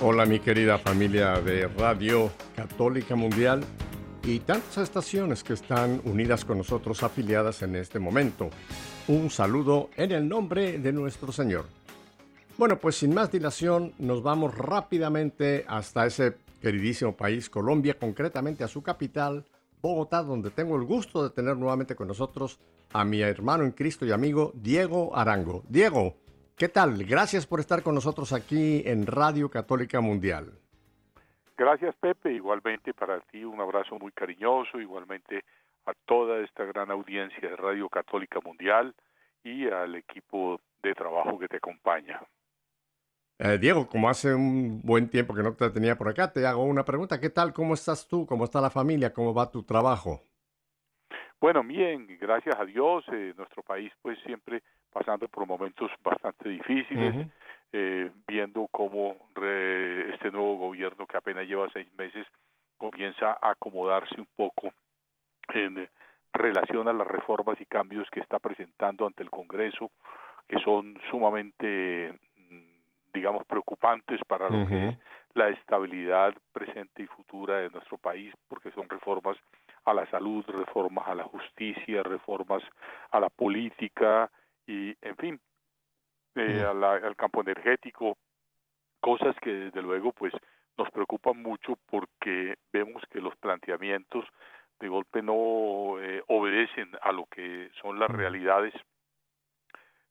Hola mi querida familia de Radio Católica Mundial y tantas estaciones que están unidas con nosotros afiliadas en este momento. Un saludo en el nombre de nuestro Señor. Bueno, pues sin más dilación nos vamos rápidamente hasta ese queridísimo país, Colombia, concretamente a su capital, Bogotá, donde tengo el gusto de tener nuevamente con nosotros a mi hermano en Cristo y amigo Diego Arango. Diego, ¿qué tal? Gracias por estar con nosotros aquí en Radio Católica Mundial. Gracias Pepe, igualmente para ti un abrazo muy cariñoso, igualmente a toda esta gran audiencia de Radio Católica Mundial y al equipo de trabajo que te acompaña. Eh, Diego, como hace un buen tiempo que no te tenía por acá, te hago una pregunta. ¿Qué tal? ¿Cómo estás tú? ¿Cómo está la familia? ¿Cómo va tu trabajo? Bueno, bien, gracias a Dios, eh, nuestro país pues siempre pasando por momentos bastante difíciles, eh, viendo cómo re, este nuevo gobierno que apenas lleva seis meses comienza a acomodarse un poco en relación a las reformas y cambios que está presentando ante el Congreso, que son sumamente digamos, preocupantes para lo que es la estabilidad presente y futura de nuestro país, porque son reformas a la salud, reformas a la justicia, reformas a la política y, en fin, eh, a la, al campo energético, cosas que desde luego pues nos preocupan mucho porque vemos que los planteamientos de golpe no eh, obedecen a lo que son las realidades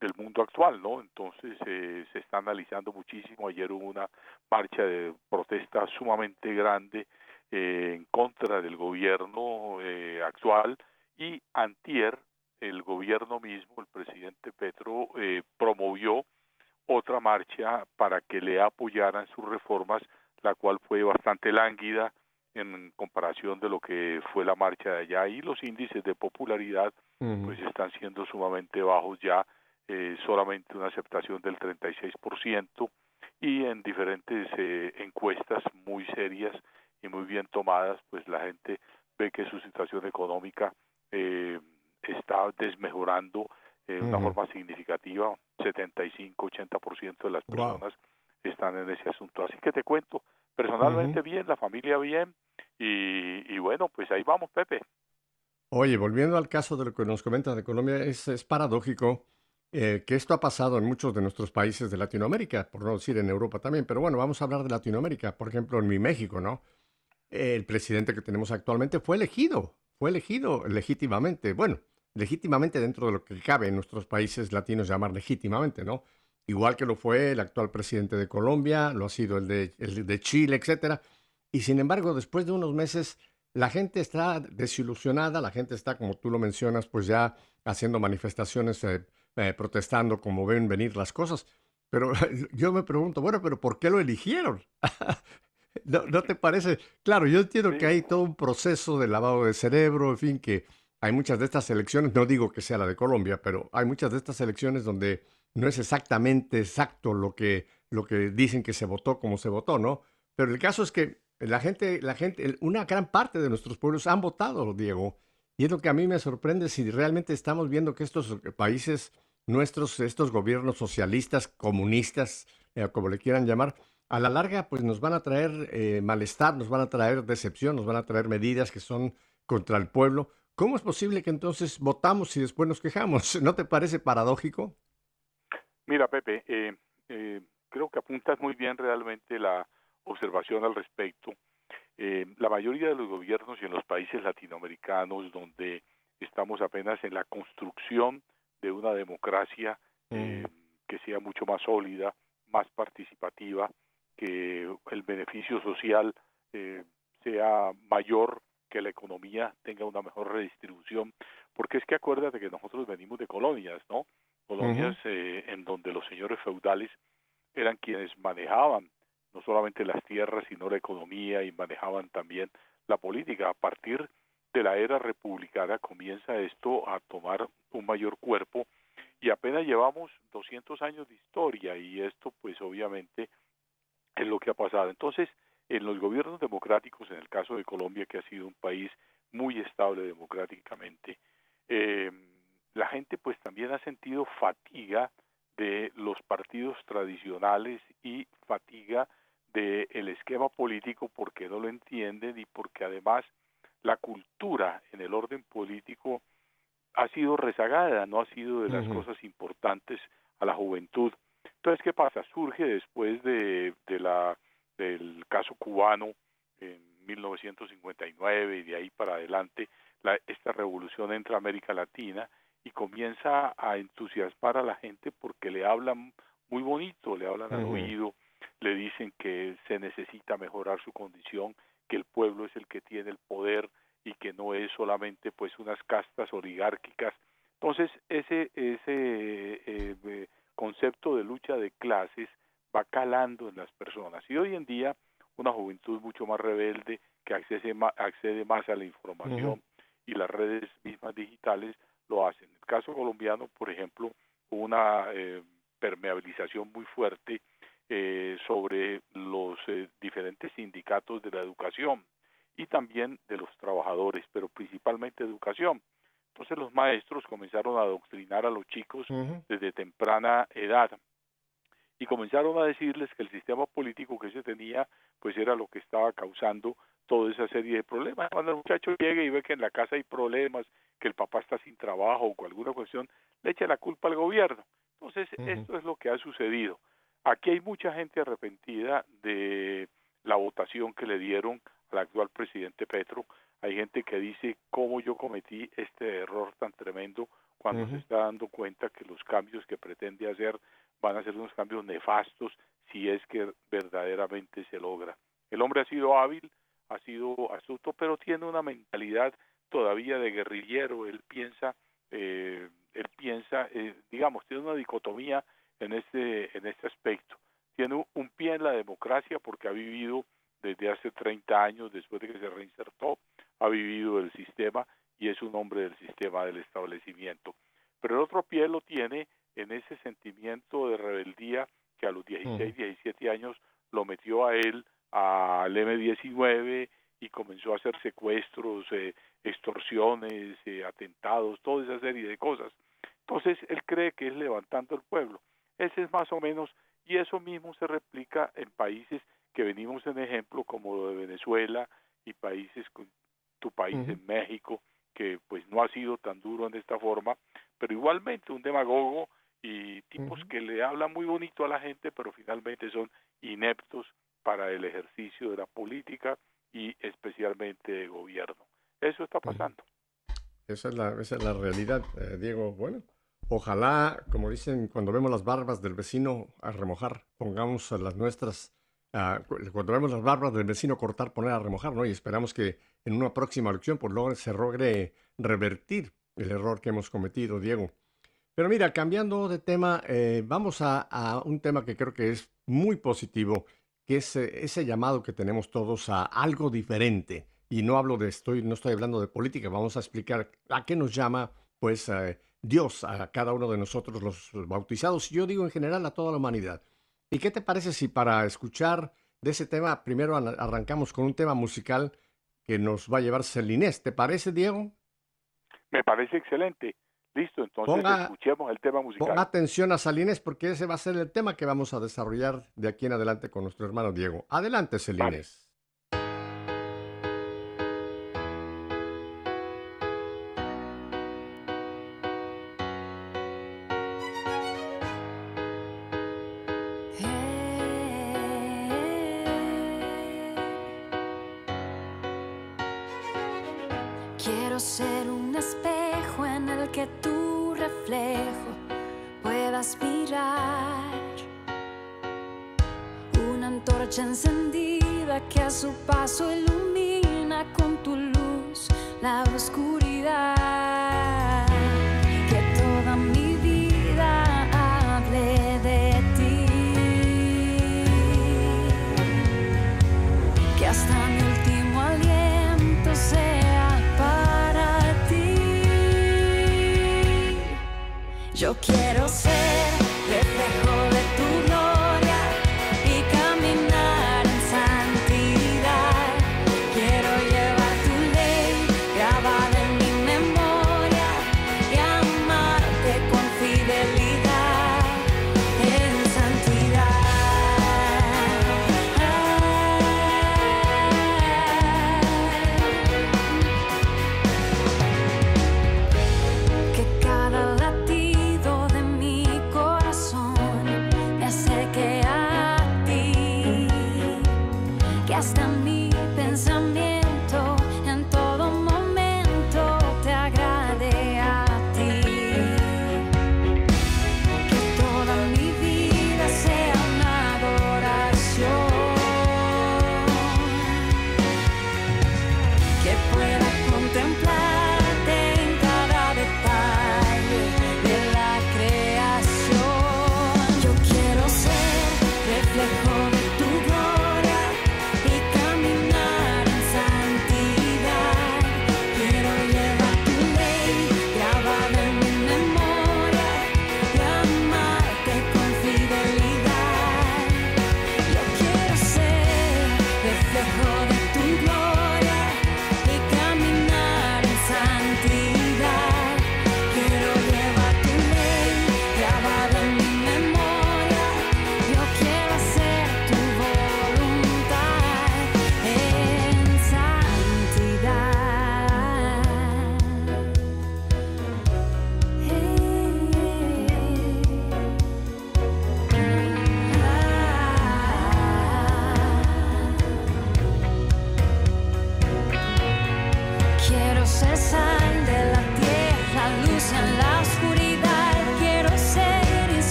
del mundo actual, ¿no? Entonces eh, se está analizando muchísimo. Ayer hubo una marcha de protesta sumamente grande eh, en contra del gobierno eh, actual y antier el gobierno mismo, el presidente Petro, eh, promovió otra marcha para que le apoyaran sus reformas, la cual fue bastante lánguida en comparación de lo que fue la marcha de allá y los índices de popularidad pues están siendo sumamente bajos ya eh, solamente una aceptación del 36% y en diferentes eh, encuestas muy serias y muy bien tomadas, pues la gente ve que su situación económica eh, está desmejorando de una forma significativa, 75-80% de las personas están en ese asunto. Así que te cuento, personalmente bien, la familia bien y, y bueno, pues ahí vamos, Pepe. Oye, volviendo al caso de lo que nos comentas de Colombia, es, es paradójico eh, que esto ha pasado en muchos de nuestros países de Latinoamérica, por no decir en Europa también, pero bueno, vamos a hablar de Latinoamérica, por ejemplo, en mi México, ¿no? El presidente que tenemos actualmente fue elegido, fue elegido legítimamente, bueno, legítimamente dentro de lo que cabe en nuestros países latinos llamar legítimamente, ¿no? Igual que lo fue el actual presidente de Colombia, lo ha sido el de, el de Chile, etcétera. Y sin embargo, después de unos meses, la gente está desilusionada, la gente está, como tú lo mencionas, pues ya haciendo manifestaciones eh, eh, protestando como ven venir las cosas. Pero yo me pregunto, bueno, pero ¿por qué lo eligieron? ¿No, te parece? Claro, yo entiendo que hay todo un proceso de lavado de cerebro, en fin, que hay muchas de estas elecciones, no digo que sea la de Colombia, pero hay muchas de estas elecciones donde no es exactamente exacto lo que, lo que dicen que se votó como se votó, ¿no? Pero el caso es que la gente, la gente, una gran parte de nuestros pueblos han votado, Diego, y es lo que a mí me sorprende si realmente estamos viendo que estos países nuestros, estos gobiernos socialistas, comunistas, eh, como le quieran llamar, a la larga pues nos van a traer eh, malestar, nos van a traer decepción, nos van a traer medidas que son contra el pueblo. ¿Cómo es posible que entonces votamos y después nos quejamos? ¿No te parece paradójico? Mira, Pepe, eh, creo que apuntas muy bien realmente la observación al respecto. Eh, la mayoría de los gobiernos y en los países latinoamericanos donde estamos apenas en la construcción de una democracia eh, mm. que sea mucho más sólida, más participativa, que el beneficio social eh, sea mayor, que la economía tenga una mejor redistribución, porque es que acuérdate que nosotros venimos de colonias, ¿no? Colonias en donde los señores feudales eran quienes manejaban no solamente las tierras, sino la economía y manejaban también la política. A partir de la era republicana comienza esto a tomar un mayor cuerpo y apenas llevamos 200 años de historia y esto pues obviamente es lo que ha pasado. Entonces, en los gobiernos democráticos, en el caso de Colombia, que ha sido un país muy estable democráticamente, eh, la gente pues también ha sentido fatiga de los partidos tradicionales y fatiga del esquema político porque no lo entienden y porque además la cultura en el orden político ha sido rezagada, no ha sido de las cosas importantes a la juventud. Entonces, ¿qué pasa? Surge después de, de la, del caso cubano en 1959 y de ahí para adelante, la, esta revolución entra a América Latina y comienza a entusiasmar a la gente porque le hablan muy bonito, le hablan al oído, le dicen que se necesita mejorar su condición, que el pueblo es el que tiene el poder y que no es solamente pues unas castas oligárquicas. Entonces ese ese eh, eh, concepto de lucha de clases va calando en las personas y hoy en día una juventud mucho más rebelde que accede más, accede más a la información y las redes mismas digitales lo hacen. En el caso colombiano, por ejemplo, una eh, permeabilización muy fuerte eh, sobre los eh, diferentes sindicatos de la educación y también de los trabajadores, pero principalmente educación. Entonces los maestros comenzaron a adoctrinar a los chicos desde temprana edad y comenzaron a decirles que el sistema político que se tenía pues era lo que estaba causando toda esa serie de problemas. Cuando el muchacho llega y ve que en la casa hay problemas, que el papá está sin trabajo o con alguna cuestión, le echa la culpa al gobierno. Entonces, esto es lo que ha sucedido. Aquí hay mucha gente arrepentida de la votación que le dieron al actual presidente Petro. Hay gente que dice cómo yo cometí este error tan tremendo cuando se está dando cuenta que los cambios que pretende hacer van a ser unos cambios nefastos si es que verdaderamente se logra. El hombre ha sido hábil, ha sido astuto, pero tiene una mentalidad todavía de guerrillero. Él piensa, eh, él piensa, eh, digamos, tiene una dicotomía en este en este aspecto. Tiene un, pie en la democracia porque ha vivido desde hace 30 años, después de que se reinsertó, ha vivido el sistema y es un hombre del sistema del establecimiento. Pero el otro pie lo tiene en ese sentimiento de rebeldía que a los 16, 17 años lo metió a él al M19 y comenzó a hacer secuestros, eh, extorsiones, eh, atentados, toda esa serie de cosas. Entonces él cree que es levantando el pueblo. Ese es más o menos, y eso mismo se replica en países que venimos en ejemplo como lo de Venezuela y países, tu país en México, que pues no ha sido tan duro en esta forma, pero igualmente un demagogo y tipos que le hablan muy bonito a la gente, pero finalmente son ineptos para el ejercicio de la política y especialmente de gobierno. Eso está pasando. Esa es la, esa es la realidad, eh, Diego. Bueno, ojalá, como dicen, cuando vemos las barbas del vecino a remojar, pongamos las nuestras, cuando vemos las barbas del vecino cortar, poner a remojar, ¿no? Y esperamos que en una próxima elección, por logre, se logre revertir el error que hemos cometido, Diego. Pero mira, cambiando de tema, eh, vamos a, un tema que creo que es muy positivo, que es eh, ese llamado que tenemos todos a algo diferente. Y no hablo de estoy, no estoy hablando de política, vamos a explicar a qué nos llama, pues, eh, Dios a cada uno de nosotros los bautizados. Yo digo en general a toda la humanidad. ¿Y qué te parece si para escuchar de ese tema primero arrancamos con un tema musical que nos va a llevar Celinés? ¿Te parece, Diego? Me parece excelente. Listo, entonces escuchemos el tema musical. Ponga atención a Salines porque ese va a ser el tema que vamos a desarrollar de aquí en adelante con nuestro hermano Diego. Adelante, Salines.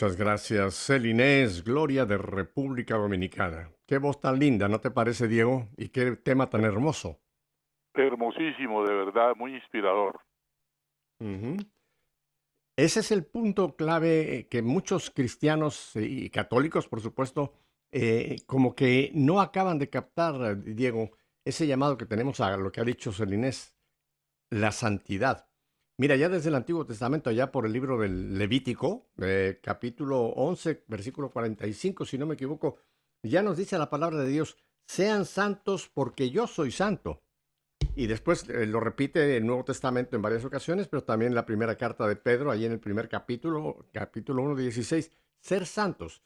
Muchas gracias, Celinés, Gloria de República Dominicana. Qué voz tan linda, ¿no te parece, Diego? Y qué tema tan hermoso. Hermosísimo, de verdad, muy inspirador. Ese es el punto clave eh, que muchos cristianos y católicos, por supuesto, eh, como que no acaban de captar, Diego, ese llamado que tenemos a lo que ha dicho Celinés, la santidad. Mira, ya desde el Antiguo Testamento, ya por el libro del Levítico, eh, capítulo 11, versículo 45, si no me equivoco, ya nos dice la palabra de Dios, sean santos porque yo soy santo. Y después eh, lo repite el Nuevo Testamento en varias ocasiones, pero también la primera carta de Pedro, ahí en el primer capítulo, capítulo 1, 16, ser santos.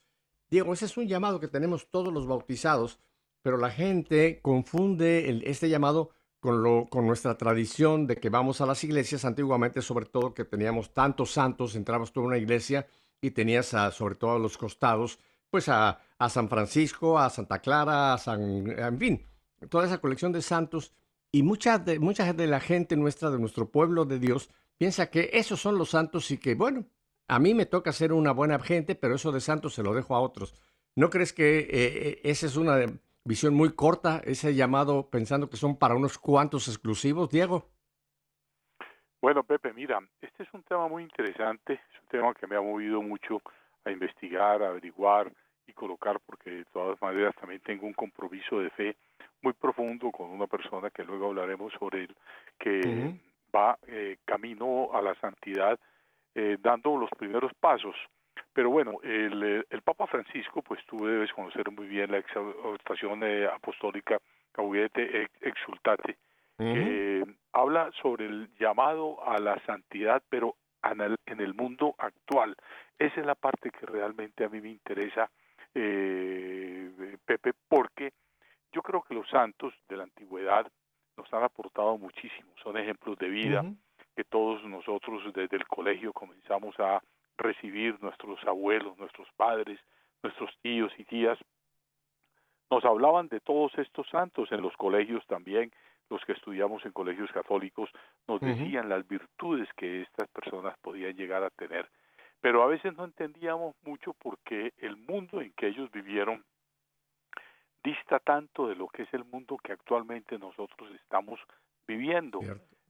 Diego, ese es un llamado que tenemos todos los bautizados, pero la gente confunde este llamado con, nuestra tradición de que vamos a las iglesias antiguamente, sobre todo que teníamos tantos santos, entrabas tú a una iglesia y tenías sobre todo a los costados, pues a, a, San Francisco, a Santa Clara, a San, en fin, toda esa colección de santos. Y mucha de, mucha de la gente nuestra, de nuestro pueblo de Dios, piensa que esos son los santos y que, bueno, a mí me toca ser una buena gente, pero eso de santos se lo dejo a otros. ¿No crees que eh, eh, esa es una visión muy corta, ese llamado pensando que son para unos cuantos exclusivos, Diego? Bueno, Pepe, mira, este es un tema muy interesante, es un tema que me ha movido mucho a investigar, a averiguar y colocar, porque de todas maneras también tengo un compromiso de fe muy profundo con una persona que luego hablaremos sobre él, que va eh, camino a la santidad, eh, dando los primeros pasos. Pero bueno, el, el, Papa Francisco, pues tú debes conocer muy bien la exhortación eh, apostólica Gaudete Exultate, que habla sobre el llamado a la santidad, pero en el, en el, mundo actual. Esa es la parte que realmente a mí me interesa, eh, Pepe, porque yo creo que los santos de la antigüedad nos han aportado muchísimo, son ejemplos de vida que todos nosotros desde el colegio comenzamos a recibir nuestros abuelos, nuestros padres, nuestros tíos y tías, nos hablaban de todos estos santos en los colegios también, los que estudiamos en colegios católicos, nos decían las virtudes que estas personas podían llegar a tener. Pero a veces no entendíamos mucho porque el mundo en que ellos vivieron dista tanto de lo que es el mundo que actualmente nosotros estamos viviendo.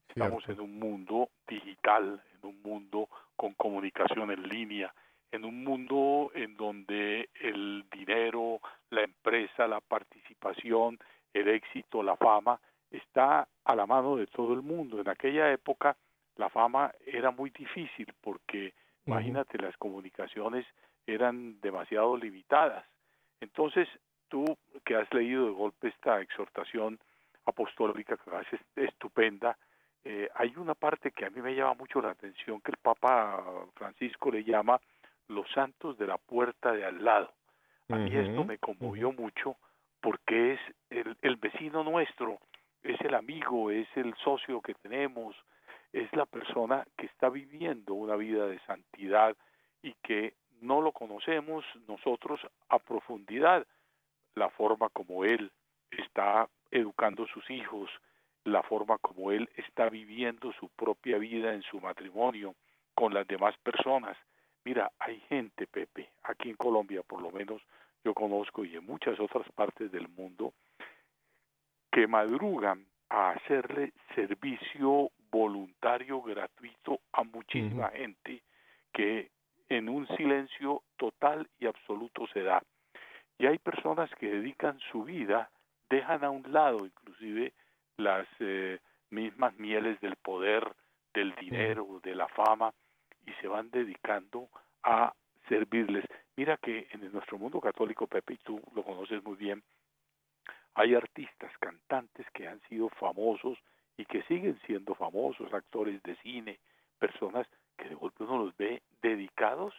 Estamos en un mundo digital, en un mundo con comunicación en línea, en un mundo en donde el dinero, la empresa, la participación, el éxito, la fama, está a la mano de todo el mundo. En aquella época la fama era muy difícil porque, imagínate, las comunicaciones eran demasiado limitadas. Entonces, tú que has leído de golpe esta exhortación apostólica que es estupenda, eh, hay una parte que a mí me llama mucho la atención que el Papa Francisco le llama los santos de la puerta de al lado. A mí esto me conmovió mucho porque es el, el vecino nuestro, es el amigo, es el socio que tenemos, es la persona que está viviendo una vida de santidad y que no lo conocemos nosotros a profundidad, la forma como él está educando a sus hijos, la forma como él está viviendo su propia vida en su matrimonio con las demás personas. Mira, hay gente, Pepe, aquí en Colombia por lo menos yo conozco y en muchas otras partes del mundo, que madrugan a hacerle servicio voluntario gratuito a muchísima gente que en un silencio total y absoluto se da. Y hay personas que dedican su vida, dejan a un lado inclusive las eh, mismas mieles del poder, del dinero, de la fama, y se van dedicando a servirles. Mira que en nuestro mundo católico, Pepe, y tú lo conoces muy bien, hay artistas, cantantes que han sido famosos y que siguen siendo famosos, actores de cine, personas que de golpe uno los ve dedicados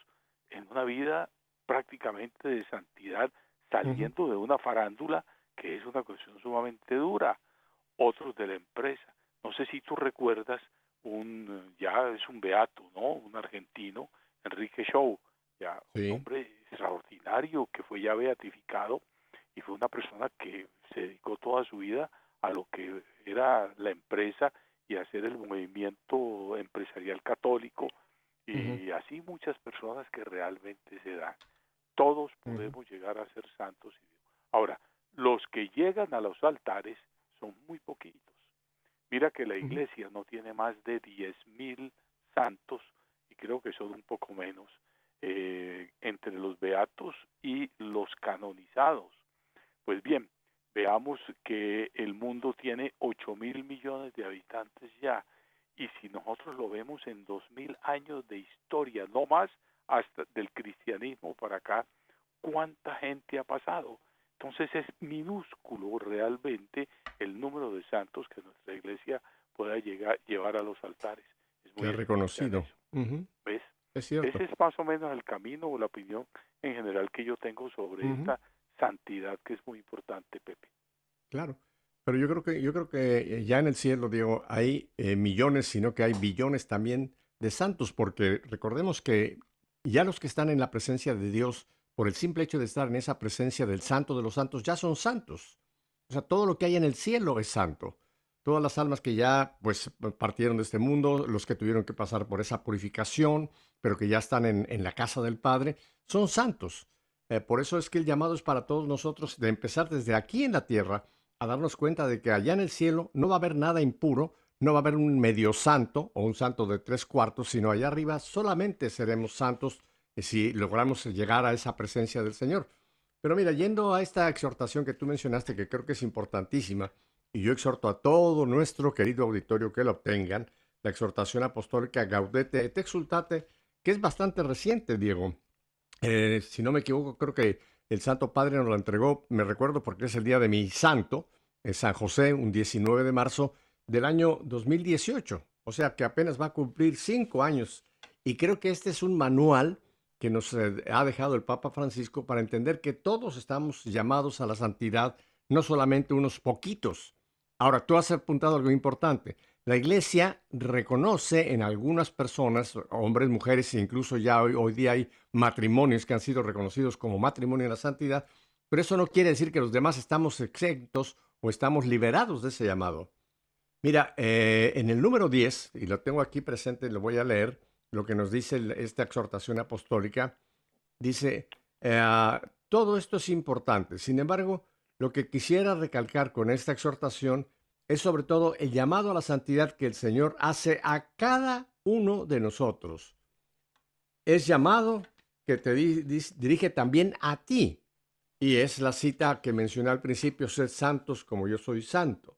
en una vida prácticamente de santidad, saliendo de una farándula que es una cuestión sumamente dura otros de la empresa. No sé si tú recuerdas un, ya es un beato, ¿no? Un argentino, Enrique Show, ya un hombre extraordinario que fue ya beatificado y fue una persona que se dedicó toda su vida a lo que era la empresa y hacer el movimiento empresarial católico Y así muchas personas que realmente se dan. Todos podemos llegar a ser santos. Ahora, los que llegan a los altares son muy poquitos. Mira que la iglesia no tiene más de diez mil santos y creo que son un poco menos eh, entre los beatos y los canonizados. Pues bien, veamos que el mundo tiene ocho mil millones de habitantes ya y si nosotros lo vemos en dos mil años de historia, no más hasta del cristianismo para acá, cuánta gente ha pasado. Entonces es minúsculo realmente el número de santos que nuestra iglesia pueda llegar llevar a los altares. Es muy reconocido. ¿Ves? Es cierto. Ese es más o menos el camino o la opinión en general que yo tengo sobre esta santidad que es muy importante, Pepe. Claro. Pero yo creo que, yo creo que eh, ya en el cielo, Diego, hay eh, millones, sino que hay billones también de santos, porque recordemos que ya los que están en la presencia de Dios, por el simple hecho de estar en esa presencia del santo de los santos, ya son santos. O sea, todo lo que hay en el cielo es santo. Todas las almas que ya pues partieron de este mundo, los que tuvieron que pasar por esa purificación, pero que ya están en, en la casa del Padre, son santos. Eh, por eso es que el llamado es para todos nosotros de empezar desde aquí en la tierra a darnos cuenta de que allá en el cielo no va a haber nada impuro, no va a haber un medio santo o un santo de tres cuartos, sino allá arriba solamente seremos santos si logramos llegar a esa presencia del Señor. Pero mira, yendo a esta exhortación que tú mencionaste, que creo que es importantísima, y yo exhorto a todo nuestro querido auditorio que lo obtengan, la exhortación apostólica Gaudete et Exultate, que es bastante reciente, Diego. Eh, si no me equivoco, creo que el Santo Padre nos lo entregó, me recuerdo porque es el día de mi santo, en San José, un 19 de marzo del año 2018. O sea que apenas va a cumplir cinco años. Y creo que este es un manual que nos eh, ha dejado el Papa Francisco para entender que todos estamos llamados a la santidad, no solamente unos poquitos. Ahora, tú has apuntado algo importante. La iglesia reconoce en algunas personas, hombres, mujeres, e incluso ya hoy, día hay matrimonios que han sido reconocidos como matrimonio en la santidad, pero eso no quiere decir que los demás estamos exentos o estamos liberados de ese llamado. Mira, eh, en el número 10, y lo tengo aquí presente, lo voy a leer, lo que nos dice esta exhortación apostólica, dice, eh, todo esto es importante, sin embargo, lo que quisiera recalcar con esta exhortación es sobre todo el llamado a la santidad que el Señor hace a cada uno de nosotros. Es llamado que te dirige también a ti. Y es la cita que mencioné al principio, sed santos como yo soy santo.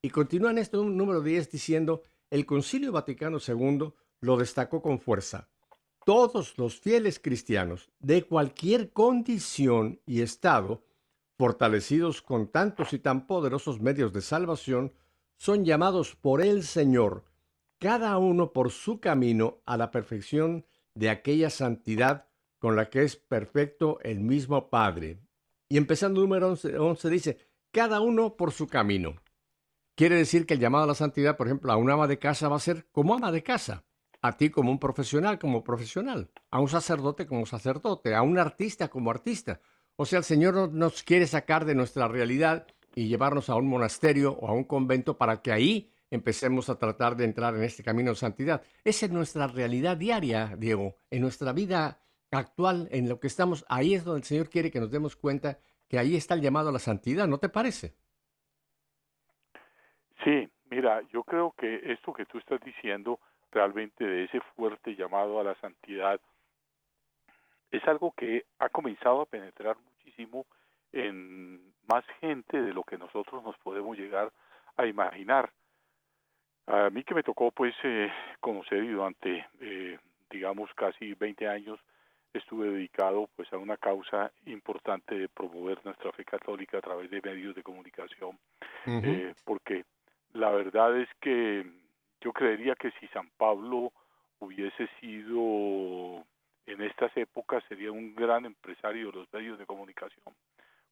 Y continúa en este número 10 diciendo, el Concilio Vaticano II lo destacó con fuerza. Todos los fieles cristianos de cualquier condición y estado fortalecidos con tantos y tan poderosos medios de salvación, son llamados por el Señor, cada uno por su camino a la perfección de aquella santidad con la que es perfecto el mismo Padre. Y empezando número 11, dice, cada uno por su camino. Quiere decir que el llamado a la santidad, por ejemplo, a un ama de casa va a ser como ama de casa, a ti como un profesional, como profesional, a un sacerdote como sacerdote, a un artista como artista, o sea, el Señor nos quiere sacar de nuestra realidad y llevarnos a un monasterio o a un convento para que ahí empecemos a tratar de entrar en este camino de santidad. Esa es nuestra realidad diaria, Diego, en nuestra vida actual, en lo que estamos. Ahí es donde el Señor quiere que nos demos cuenta que ahí está el llamado a la santidad, ¿no te parece? Sí, mira, yo creo que esto que tú estás diciendo realmente de ese fuerte llamado a la santidad, es algo que ha comenzado a penetrar muchísimo en más gente de lo que nosotros nos podemos llegar a imaginar. A mí que me tocó pues eh, conocer y durante eh, digamos casi 20 años estuve dedicado pues a una causa importante de promover nuestra fe católica a través de medios de comunicación eh, porque la verdad es que yo creería que si San Pablo hubiese sido en estas épocas sería un gran empresario de los medios de comunicación,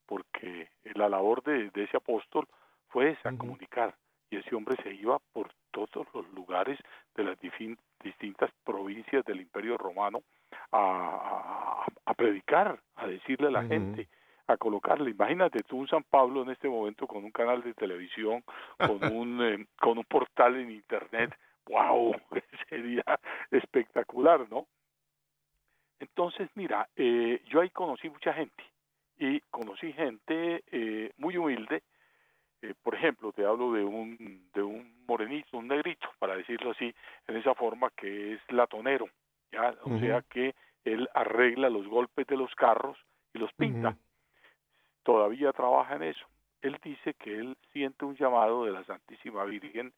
porque la labor de, ese apóstol fue esa, comunicar, y ese hombre se iba por todos los lugares de las distintas provincias del Imperio Romano a, predicar, a decirle a la gente, a colocarle. Imagínate tú un San Pablo en este momento con un canal de televisión, con un, eh, con un portal en Internet, wow, sería, espectacular, ¿no? Entonces, mira, eh, yo ahí conocí mucha gente y conocí gente eh, muy humilde. Eh, por ejemplo, te hablo de un, de un morenito, un negrito, para decirlo así, en esa forma que es latonero, ¿ya? O sea que él arregla los golpes de los carros y los pinta. Todavía trabaja en eso. Él dice que él siente un llamado de la Santísima Virgen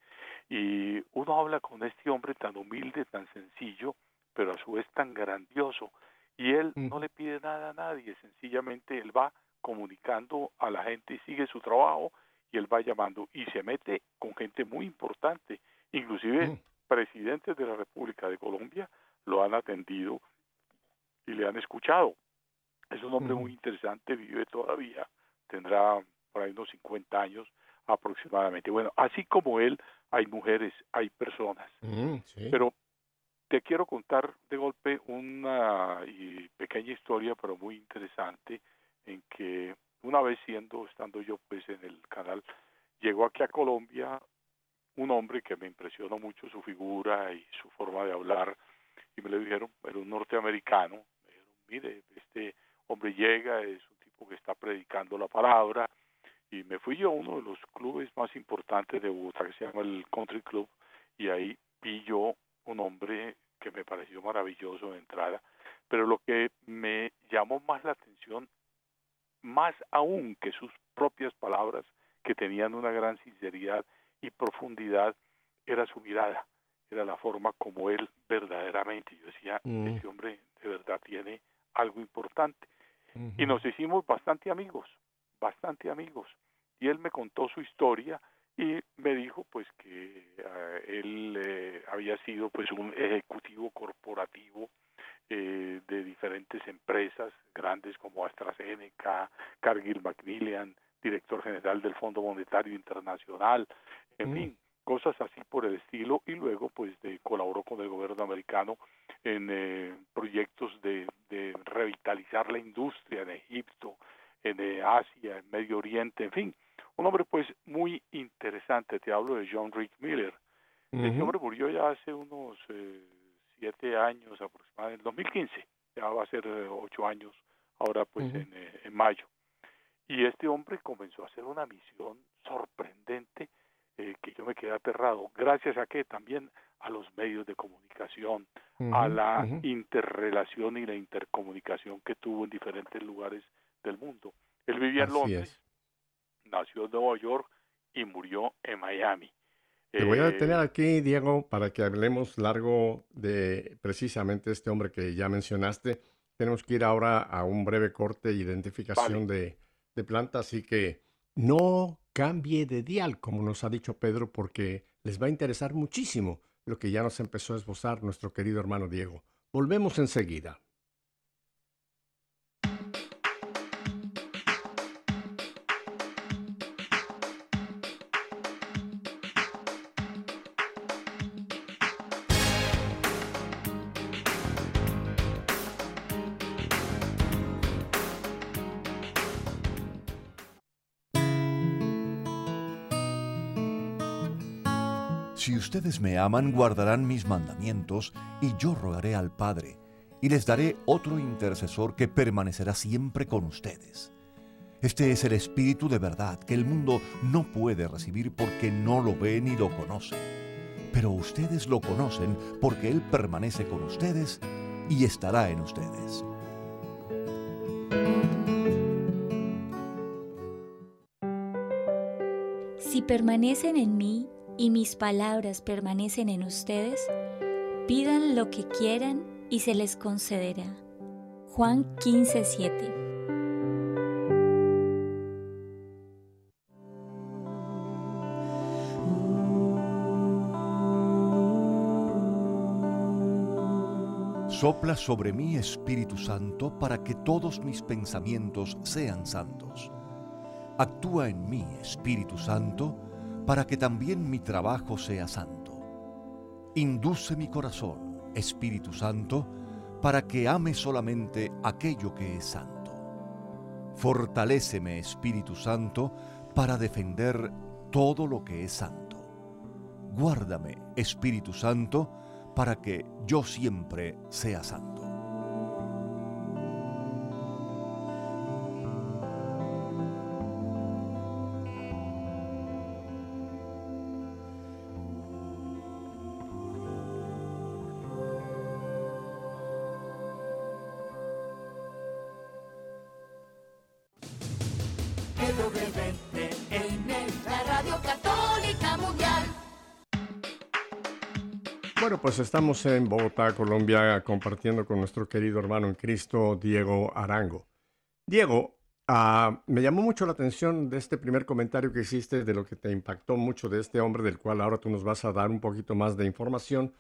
y uno habla con este hombre tan humilde, tan sencillo, pero a su vez tan grandioso. Y él no le pide nada a nadie, sencillamente él va comunicando a la gente y sigue su trabajo y él va llamando y se mete con gente muy importante, inclusive presidentes de la República de Colombia lo han atendido y le han escuchado. Es un hombre muy interesante, vive todavía, tendrá por ahí unos 50 años aproximadamente. Bueno, así como él, hay mujeres, hay personas. Pero te quiero contar de golpe una pequeña historia, pero muy interesante, en que una vez siendo, estando yo pues en el canal, llegó aquí a Colombia un hombre que me impresionó mucho su figura y su forma de hablar, y me le dijeron, era un norteamericano, me dijeron, mire, este hombre llega, es un tipo que está predicando la palabra, y me fui yo a uno de los clubes más importantes de Bogotá, que se llama el Country Club, y ahí vi yo un hombre que me pareció maravilloso de entrada, pero lo que me llamó más la atención, más aún que sus propias palabras, que tenían una gran sinceridad y profundidad, era su mirada, era la forma como él verdaderamente, yo decía, mm. este hombre de verdad tiene algo importante. Y nos hicimos bastante amigos, bastante amigos. Y él me contó su historia y me dijo pues que eh, él eh, había sido pues un ejecutivo corporativo eh, de diferentes empresas grandes como AstraZeneca, Cargill Macmillan, director general del Fondo Monetario Internacional, en mm. fin, cosas así por el estilo y luego pues de, colaboró con el gobierno americano en proyectos de, de revitalizar la industria en Egipto, en Asia, en Medio Oriente, en fin, un hombre pues muy interesante, te hablo de John Rick Miller. Ese hombre murió ya hace unos eh, siete años aproximadamente, en 2015, ya va a ser eh, ocho años ahora pues en, eh, en, mayo. Y este hombre comenzó a hacer una misión sorprendente que yo me quedé aterrado, gracias a que también a los medios de comunicación, a la interrelación y la intercomunicación que tuvo en diferentes lugares del mundo. Él vivía en Londres, nació en Nueva York y murió en Miami. Te voy a detener eh, aquí, Diego, para que hablemos largo de precisamente este hombre que ya mencionaste. Tenemos que ir ahora a un breve corte de identificación de, de planta, así que no cambie de dial, como nos ha dicho Pedro, porque les va a interesar muchísimo lo que ya nos empezó a esbozar nuestro querido hermano Diego. Volvemos enseguida. Ustedes me aman, guardarán mis mandamientos, y yo rogaré al Padre, y les daré otro intercesor que permanecerá siempre con ustedes. Este es el Espíritu de verdad que el mundo no puede recibir porque no lo ve ni lo conoce. Pero ustedes lo conocen porque Él permanece con ustedes y estará en ustedes. Si permanecen en mí y mis palabras permanecen en ustedes, pidan lo que quieran y se les concederá. Juan 15:7 Sopla sobre mí Espíritu Santo para que todos mis pensamientos sean santos. Actúa en mí Espíritu Santo para que también mi trabajo sea santo. Induce mi corazón, Espíritu Santo, para que ame solamente aquello que es santo. Fortaléceme, Espíritu Santo, para defender todo lo que es santo. Guárdame, Espíritu Santo, para que yo siempre sea santo. Pues estamos en Bogotá, Colombia, compartiendo con nuestro querido hermano en Cristo, Diego Arango. Diego, ah, me llamó mucho la atención de este primer comentario que hiciste, de lo que te impactó mucho de este hombre, del cual ahora tú nos vas a dar un poquito más de información.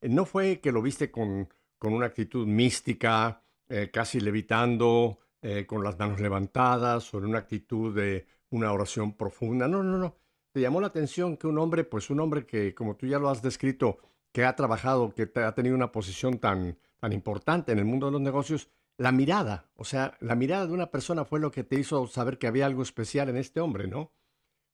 Eh, ¿No fue que lo viste con, con una actitud mística, eh, casi levitando, eh, con las manos levantadas, o en una actitud de una oración profunda? No, no, no. Te llamó la atención que un hombre, pues un hombre que, como tú ya lo has descrito, que ha trabajado, que ha tenido una posición tan, tan importante en el mundo de los negocios, la mirada, o sea, la mirada de una persona fue lo que te hizo saber que había algo especial en este hombre, ¿no?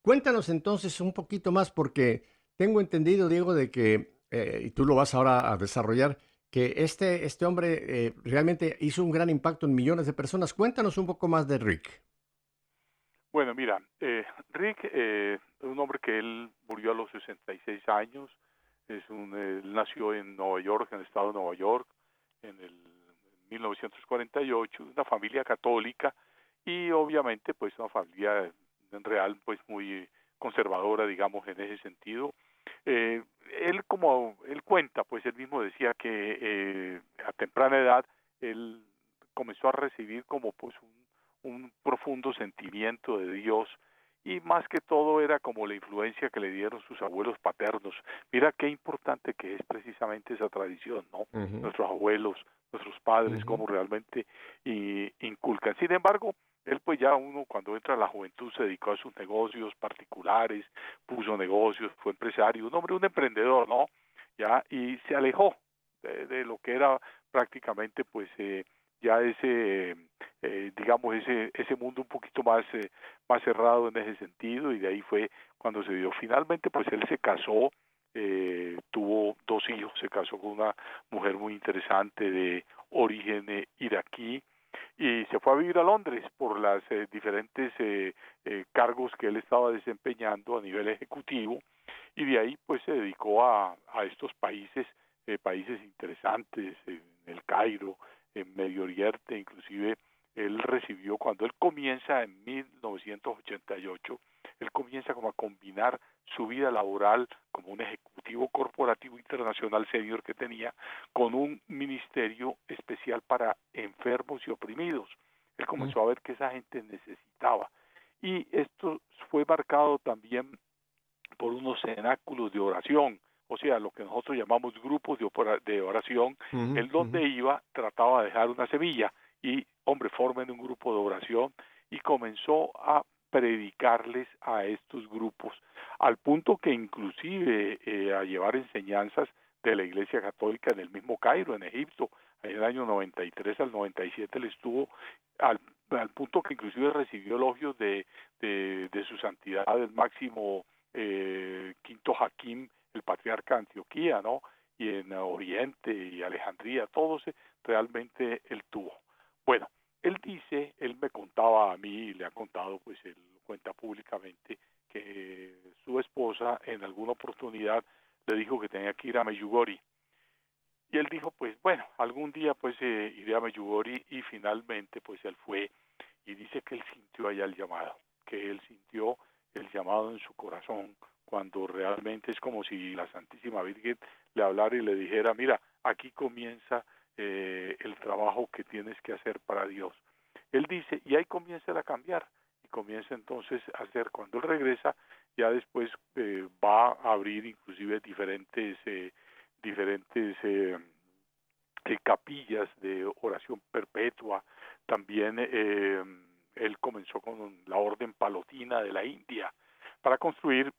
Cuéntanos entonces un poquito más, porque tengo entendido, Diego, de que, eh, y tú lo vas ahora a desarrollar, que este, este hombre eh, realmente hizo un gran impacto en millones de personas. Cuéntanos un poco más de Rick. Bueno, mira, eh, Rick es un hombre que él murió a los 66 años, es un, él nació en Nueva York, en el estado de Nueva York, en el 1948, una familia católica y obviamente pues una familia real pues muy conservadora, digamos, en ese sentido. Eh, él como él cuenta, pues él mismo decía que eh, a temprana edad él comenzó a recibir como pues un profundo sentimiento de Dios y más que todo era como la influencia que le dieron sus abuelos paternos. Mira qué importante que es precisamente esa tradición, ¿no? Nuestros abuelos, nuestros padres, cómo realmente inculcan. Sin embargo, él pues ya uno cuando entra a la juventud se dedicó a sus negocios particulares, puso negocios, fue empresario, un hombre, un emprendedor, ¿no? Ya, y se alejó de, de lo que era prácticamente pues eh, ya ese eh, digamos ese ese mundo un poquito más eh, más cerrado en ese sentido y de ahí fue cuando se dio. Finalmente pues él se casó eh, tuvo dos hijos se casó con una mujer muy interesante de origen eh, iraquí y se fue a vivir a Londres por las diferentes cargos que él estaba desempeñando a nivel ejecutivo y de ahí pues se dedicó a, a estos países países interesantes en el Cairo en Medio Oriente, inclusive él recibió, cuando él comienza en 1988, él comienza como a combinar su vida laboral como un ejecutivo corporativo internacional senior que tenía con un ministerio especial para enfermos y oprimidos. Él comenzó a ver que esa gente necesitaba. Y esto fue marcado también por unos cenáculos de oración o sea, lo que nosotros llamamos grupos de oración, él donde iba trataba de dejar una semilla y, hombre, formen un grupo de oración y comenzó a predicarles a estos grupos, al punto que inclusive eh, a llevar enseñanzas de la Iglesia Católica en el mismo Cairo, en Egipto, en el año 93 al 97 él estuvo al, al punto que inclusive recibió elogios de, de, de su santidad el máximo eh, quinto Hakim el patriarca Antioquía, ¿no? Y en Oriente y Alejandría, todos realmente él tuvo. Bueno, él dice, él me contaba a mí, y le ha contado, pues él cuenta públicamente, que su esposa en alguna oportunidad le dijo que tenía que ir a Meyugori. Y él dijo, pues bueno, algún día pues eh, iré a Meyugori y finalmente pues él fue y dice que él sintió allá el llamado, que él sintió el llamado en su corazón cuando realmente es como si la Santísima Virgen le hablara y le dijera, mira, aquí comienza eh, el trabajo que tienes que hacer para Dios. Él dice, y ahí comienza a cambiar, y comienza entonces a hacer, cuando él regresa, ya después eh, va a abrir inclusive diferentes, eh, diferentes capillas de oración perpetua, también él comenzó con la orden palotina de la India, para construir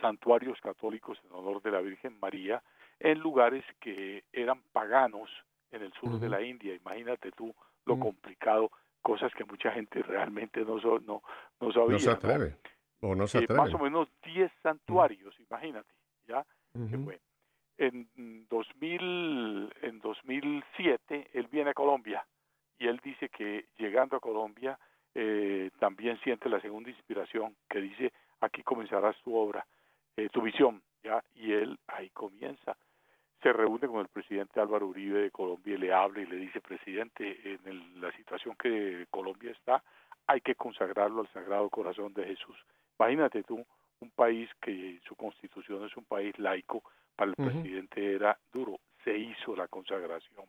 santuarios católicos en honor de la Virgen María en lugares que eran paganos en el sur de la India. Imagínate tú lo complicado, cosas que mucha gente realmente no, no, no sabía. No se atreve. O no se eh, más o menos 10 santuarios, imagínate, ¿ya? en 2000, en 2007 él viene a Colombia y él dice que llegando a Colombia eh, también siente la segunda inspiración que dice aquí comenzarás tu obra, eh, tu visión, ya y él ahí comienza. Se reúne con el presidente Álvaro Uribe de Colombia y le habla y le dice, presidente, en la situación que Colombia está, hay que consagrarlo al Sagrado Corazón de Jesús. Imagínate tú, un país que su constitución es un país laico, para el presidente era duro, se hizo la consagración.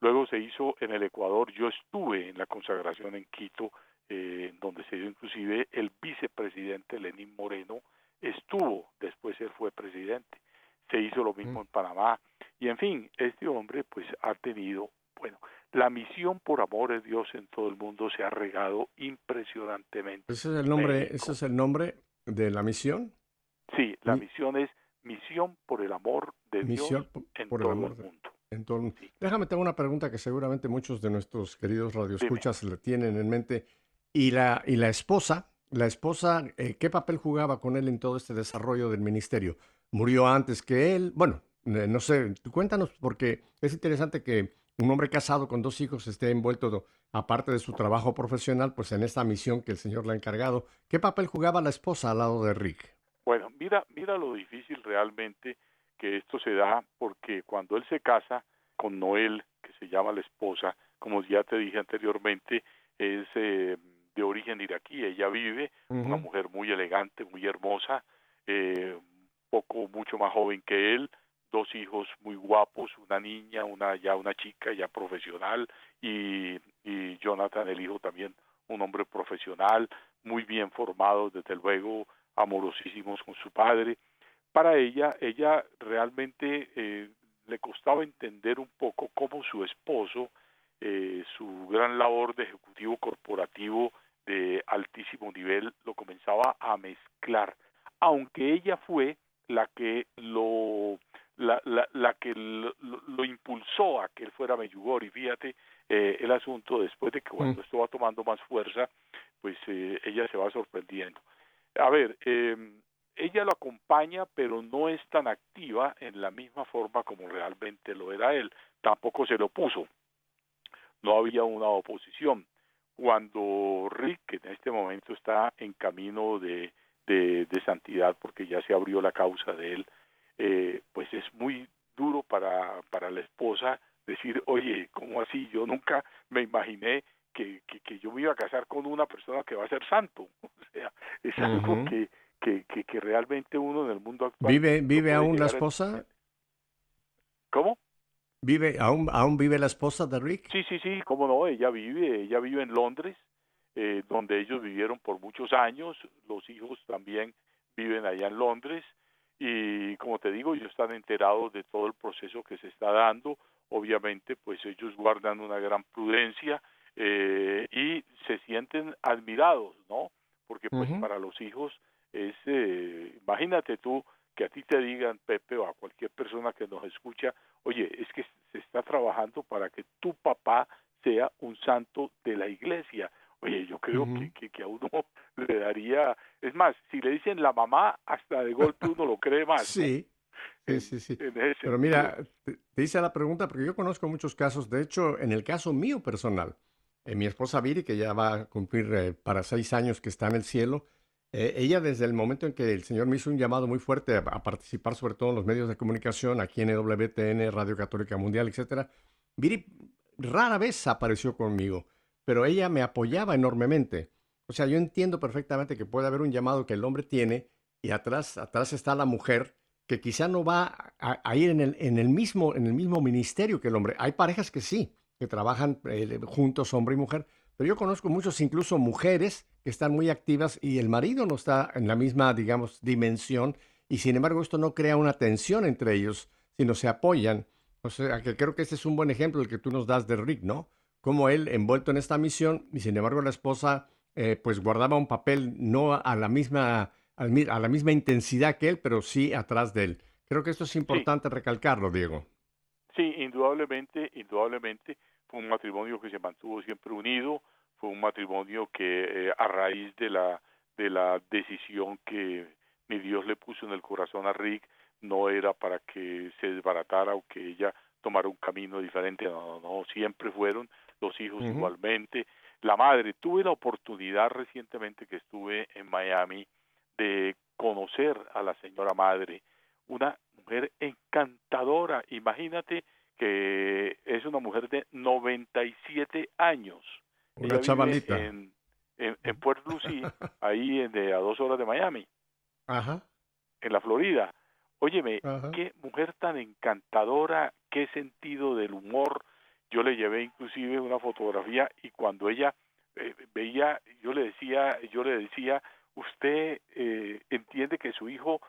Luego se hizo en el Ecuador, yo estuve en la consagración en Quito, eh, donde se dio inclusive el vicepresidente Lenín Moreno, estuvo, después él fue presidente. Se hizo lo mismo en Panamá. Y en fin, este hombre pues ha tenido, bueno, la misión por amor de Dios en todo el mundo se ha regado impresionantemente. ¿Ese es el nombre, ¿ese es el nombre de la misión? Sí, la misión es Misión por el amor de Dios en todo el mundo. Déjame tener una pregunta que seguramente muchos de nuestros queridos radioescuchas le tienen en mente. ¿Y la, y la esposa? ¿La esposa eh, qué papel jugaba con él en todo este desarrollo del ministerio? ¿Murió antes que él? Bueno, eh, no sé, cuéntanos, porque es interesante que un hombre casado con dos hijos esté envuelto, aparte de su trabajo profesional, pues en esta misión que el Señor le ha encargado. ¿Qué papel jugaba la esposa al lado de Rick? Bueno, mira, mira lo difícil realmente que esto se da porque cuando él se casa con Noel, que se llama la esposa, como ya te dije anteriormente, es eh, de origen iraquí, ella vive, una mujer muy elegante, muy hermosa, eh, poco, mucho más joven que él, dos hijos muy guapos, una niña, una ya una chica ya profesional y, y Jonathan el hijo también un hombre profesional, muy bien formado desde luego, amorosísimos con su padre. Para ella, ella realmente eh, le costaba entender un poco cómo su esposo, eh, su gran labor de ejecutivo corporativo de altísimo nivel, lo comenzaba a mezclar, aunque ella fue la que lo la, la, la que lo, impulsó a que él fuera Meyugori. Fíjate eh, el asunto después de que cuando mm. esto va tomando más fuerza, pues ella se va sorprendiendo. A ver, eh, ella lo acompaña, pero no es tan activa en la misma forma como realmente lo era él. Tampoco se lo puso. No había una oposición. Cuando Rick, que en este momento está en camino de, de, santidad, porque ya se abrió la causa de él, eh, pues es muy duro para, para la esposa decir, oye, ¿cómo así? Yo nunca me imaginé que, que, yo me iba a casar con una persona que va a ser santo. O sea, es algo que, que, que, realmente uno en el mundo actual... ¿Vive, vive aún la esposa? ¿Cómo? ¿Vive, aún, aún vive la esposa de Rick? Sí, sí, sí, cómo no, ella vive, ella vive en Londres, eh, donde ellos vivieron por muchos años, los hijos también viven allá en Londres, y como te digo, ellos están enterados de todo el proceso que se está dando, obviamente pues ellos guardan una gran prudencia, eh, y se sienten admirados, ¿no? Porque pues para los hijos es, eh, imagínate tú que a ti te digan, Pepe, o a cualquier persona que nos escucha, oye, es que se está trabajando para que tu papá sea un santo de la iglesia. Oye, yo creo que, que, a uno le daría, es más, si le dicen la mamá, hasta de golpe uno lo cree más. Sí. Sí, sí, sí. Pero mira, te, hice la pregunta porque yo conozco muchos casos, de hecho, en el caso mío personal, eh, mi esposa Viri, que ya va a cumplir eh, para seis años que está en el cielo, eh, ella desde el momento en que el Señor me hizo un llamado muy fuerte a, participar sobre todo en los medios de comunicación, aquí en WTN, Radio Católica Mundial, etc., Viri rara vez apareció conmigo, pero ella me apoyaba enormemente. O sea, yo entiendo perfectamente que puede haber un llamado que el hombre tiene y atrás, atrás está la mujer que quizá no va a, ir en el, en, el mismo, en el mismo ministerio que el hombre. Hay parejas que sí, que trabajan eh, juntos, hombre y mujer, pero yo conozco muchos, incluso mujeres, que están muy activas y el marido no está en la misma, digamos, dimensión y sin embargo esto no crea una tensión entre ellos, sino se apoyan. O sea, que creo que este es un buen ejemplo el que tú nos das de Rick, ¿no? Como él envuelto en esta misión y sin embargo la esposa eh, pues guardaba un papel no a la misma a la misma intensidad que él, pero sí atrás de él. Creo que esto es importante recalcarlo, Diego. Sí, indudablemente, indudablemente fue un matrimonio que se mantuvo siempre unido, fue un matrimonio que eh, a raíz de la de la decisión que mi Dios le puso en el corazón a Rick, no era para que se desbaratara o que ella tomara un camino diferente, no, no, no siempre fueron los hijos igualmente. La madre, tuve la oportunidad recientemente que estuve en Miami de conocer a la señora madre, una mujer encantadora, imagínate que es una mujer de 97 años. Una chavalita. En, en, en Puerto Lucie, ahí en de, a dos horas de Miami. Ajá. En la Florida. Óyeme, qué mujer tan encantadora, qué sentido del humor. Yo le llevé inclusive una fotografía y cuando ella eh, veía, yo le decía, yo le decía, usted eh, entiende que su hijo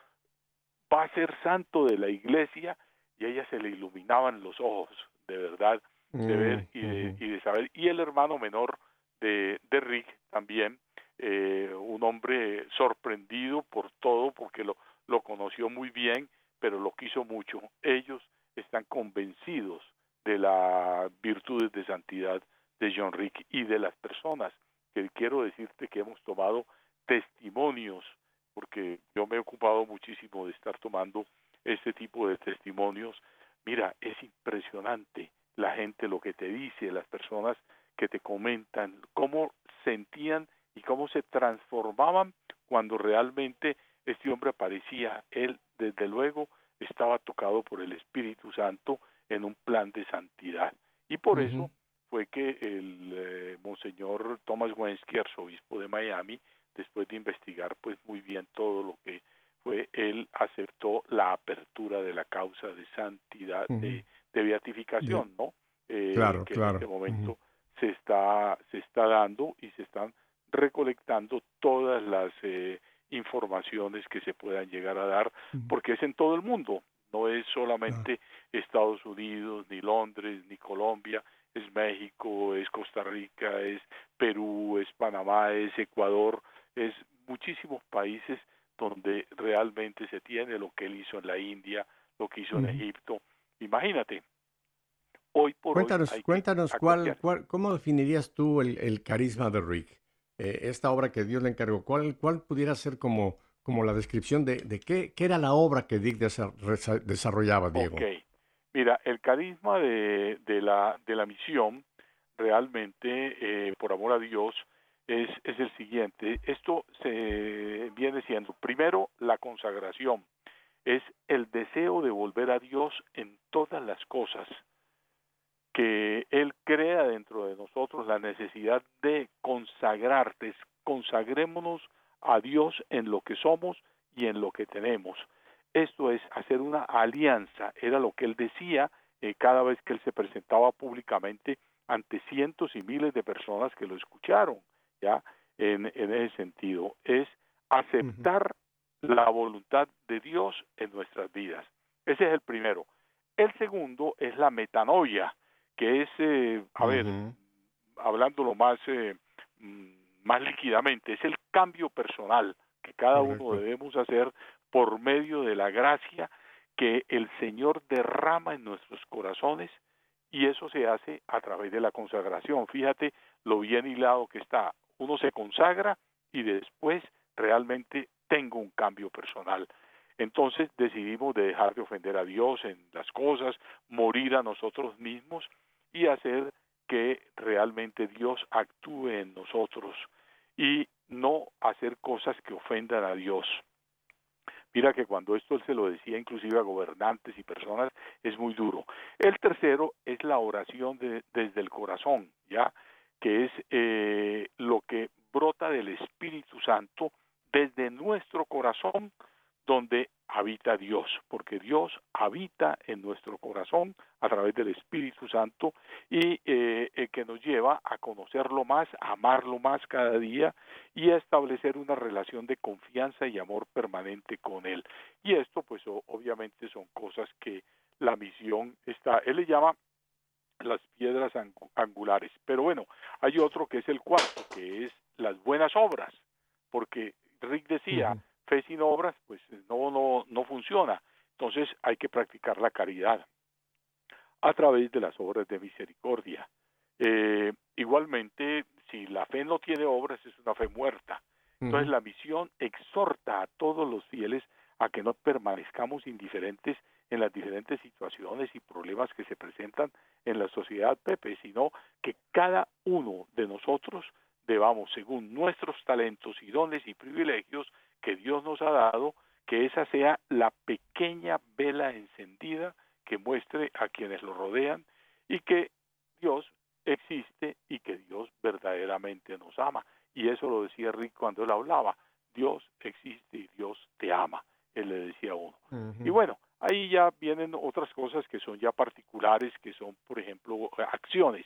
va a ser santo de la iglesia y a ella se le iluminaban los ojos, de verdad, de mm, ver y de, y de saber. Y el hermano menor de, de Rick también, eh, un hombre sorprendido por todo, porque lo, lo conoció muy bien, pero lo quiso mucho. Ellos están convencidos de las virtudes de santidad de John Rick y de las personas que quiero decirte que hemos tomado testimonios, porque yo me he ocupado muchísimo de estar tomando este tipo de testimonios. Mira, es impresionante la gente lo que te dice, las personas que te comentan, cómo sentían y cómo se transformaban cuando realmente este hombre aparecía. Él, desde luego, estaba tocado por el Espíritu Santo en un plan de santidad. Y por eso fue que el eh, monseñor Thomas Wensky, arzobispo de Miami, después de investigar pues muy bien todo lo que fue, él aceptó la apertura de la causa de santidad, de, beatificación, ¿no? Eh, claro, que claro. en este momento se está se está dando y se están recolectando todas las eh, informaciones que se puedan llegar a dar, porque es en todo el mundo, no es solamente Estados Unidos, ni Londres, ni Colombia, es México, es Costa Rica, es Perú, es Panamá, es Ecuador, es muchísimos países donde realmente se tiene lo que él hizo en la India, lo que hizo en Egipto. Imagínate, hoy por cuéntanos, hoy Cuéntanos, cuál, cuál, ¿cómo definirías tú el, el carisma de Rick? Eh, esta obra que Dios le encargó, ¿cuál, cuál pudiera ser como, como la descripción de, de qué, qué, era la obra que Dick desarrollaba, Diego? Ok, mira, el carisma de, de, la, de la misión realmente, eh, por amor a Dios, es, es el siguiente. Esto se viene siendo, primero, la consagración. Es el deseo de volver a Dios en todas las cosas que Él crea dentro de nosotros la necesidad de consagrarte, consagrémonos a Dios en lo que somos y en lo que tenemos. Esto es hacer una alianza, era lo que Él decía eh, cada vez que Él se presentaba públicamente ante cientos y miles de personas que lo escucharon, ya en, en ese sentido, es aceptar la voluntad de Dios en nuestras vidas. Ese es el primero. El segundo es la metanoia, que es, eh, a ver, hablándolo más, eh, mm, más líquidamente, es el cambio personal que cada uno debemos hacer por medio de la gracia que el Señor derrama en nuestros corazones y eso se hace a través de la consagración. Fíjate lo bien hilado que está. Uno se consagra y después realmente tengo un cambio personal. Entonces decidimos de dejar de ofender a Dios en las cosas, morir a nosotros mismos y hacer que realmente Dios actúe en nosotros y no hacer cosas que ofendan a Dios. Mira que cuando esto él se lo decía inclusive a gobernantes y personas es muy duro. El tercero es la oración desde el corazón, ya que es eh, lo que brota del Espíritu Santo desde nuestro corazón, donde habita Dios, porque Dios habita en nuestro corazón a través del Espíritu Santo y eh, que nos lleva a conocerlo más, a amarlo más cada día y a establecer una relación de confianza y amor permanente con Él. Y esto pues obviamente son cosas que la misión está, Él le llama las piedras angulares, pero bueno, hay otro que es el cuarto, que es las buenas obras, porque Rick decía, fe sin obras, pues no, no, no funciona. Entonces hay que practicar la caridad a través de las obras de misericordia. Eh, igualmente, si la fe no tiene obras, es una fe muerta. Entonces la misión exhorta a todos los fieles a que no permanezcamos indiferentes en las diferentes situaciones y problemas que se presentan en la sociedad, Pepe, sino que cada uno de nosotros debamos, según nuestros talentos y dones y privilegios que Dios nos ha dado, que esa sea la pequeña vela encendida que muestre a quienes lo rodean y que Dios existe y que Dios verdaderamente nos ama. Y eso lo decía Rick cuando él hablaba. Dios existe y Dios te ama, él le decía a uno. Y bueno, ahí ya vienen otras cosas que son ya particulares, que son, por ejemplo, acciones.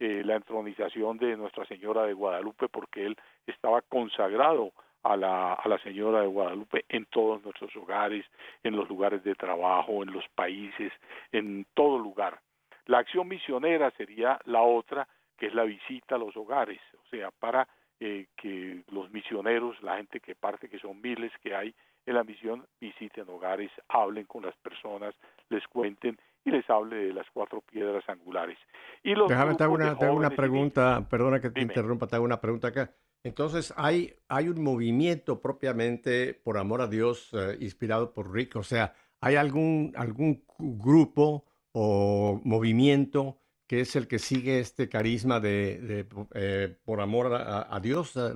Eh, la entronización de Nuestra Señora de Guadalupe, porque él estaba consagrado a la, a la Señora de Guadalupe en todos nuestros hogares, en los lugares de trabajo, en los países, en todo lugar. La acción misionera sería la otra, que es la visita a los hogares, o sea, para eh, que los misioneros, la gente que parte, que son miles que hay en la misión, visiten hogares, hablen con las personas, les cuenten y les hable de las cuatro piedras angulares. Y los Déjame te hago una, una pregunta, perdona que te interrumpa, te hago una pregunta acá. Entonces, hay, hay un movimiento propiamente, por amor a Dios, eh, inspirado por Rick, o sea, ¿hay algún, algún grupo o movimiento que es el que sigue este carisma de, eh, por amor a, Dios, eh,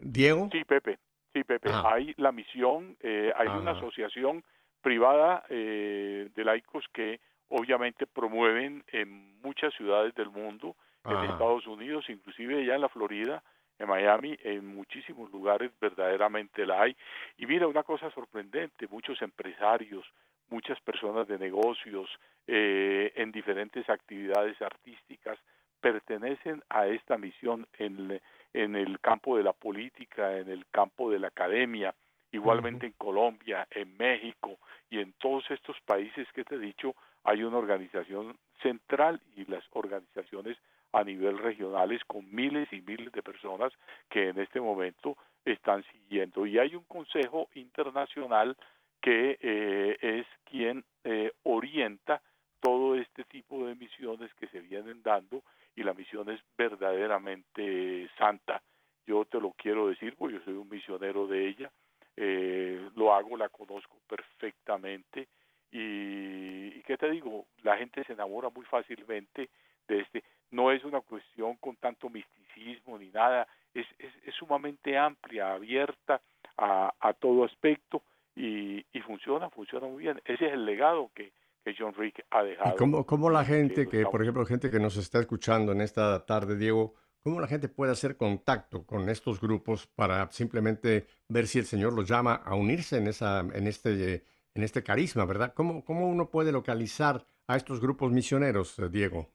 Diego. Sí, Pepe, sí, Pepe. Ah. Hay la misión, eh, hay una asociación privada de laicos que obviamente promueven en muchas ciudades del mundo, en Estados Unidos, inclusive ya en la Florida, en Miami, en muchísimos lugares verdaderamente la hay. Y mira, una cosa sorprendente, muchos empresarios, muchas personas de negocios eh, en diferentes actividades artísticas pertenecen a esta misión en, en el campo de la política, en el campo de la academia, igualmente en Colombia, en México y en todos estos países que te he dicho hay una organización central y las organizaciones a nivel regionales con miles y miles de personas que en este momento están siguiendo. Y hay un consejo internacional que eh, es quien eh, orienta todo este tipo de misiones que se vienen dando y la misión es verdaderamente santa. Yo te lo quiero decir, porque yo soy un misionero de ella, eh, lo hago, la conozco perfectamente y, y, ¿qué te digo? La gente se enamora muy fácilmente de este. No es una cuestión con tanto misticismo ni nada, es, es, es sumamente amplia, abierta a, a todo aspecto y, funciona, funciona muy bien. Ese es el legado que, que John Rick ha dejado. ¿Y cómo, la gente que, por ejemplo, gente que nos está escuchando en esta tarde, Diego, cómo la gente puede hacer contacto con estos grupos para simplemente ver si el Señor los llama a unirse en, esa, en, este, en este carisma, ¿verdad? ¿Cómo, ¿Cómo uno puede localizar a estos grupos misioneros, eh, Diego?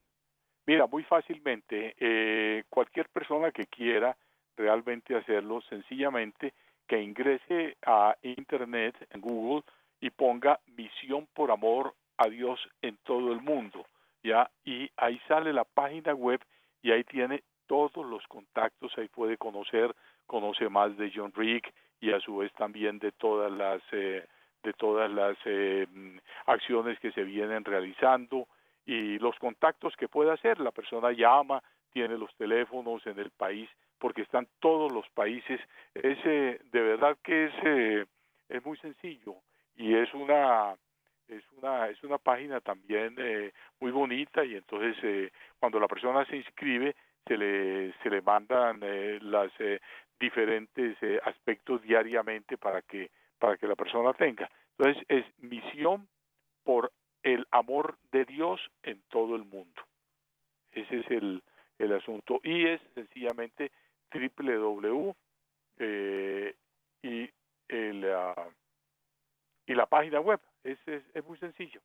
Mira, muy fácilmente, eh, cualquier persona que quiera realmente hacerlo, sencillamente que ingrese a Internet, en Google, y ponga misión por amor a Dios en todo el mundo, ¿ya? Y ahí sale la página web y ahí tiene todos los contactos, ahí puede conocer, conoce más de John Rick y a su vez también de todas las eh, de todas las eh, acciones que se vienen realizando y los contactos que puede hacer. La persona llama, tiene los teléfonos en el país porque están todos los países. Es, de verdad que es, es muy sencillo y es una es una es una página también eh, muy bonita y entonces eh, cuando la persona se inscribe se le se le mandan las diferentes aspectos diariamente para que para que la persona tenga. Entonces es misión por el amor de Dios en todo el mundo. Ese es el el asunto. Y es sencillamente www eh, y, el, uh, y la página web. Es, es, muy sencillo.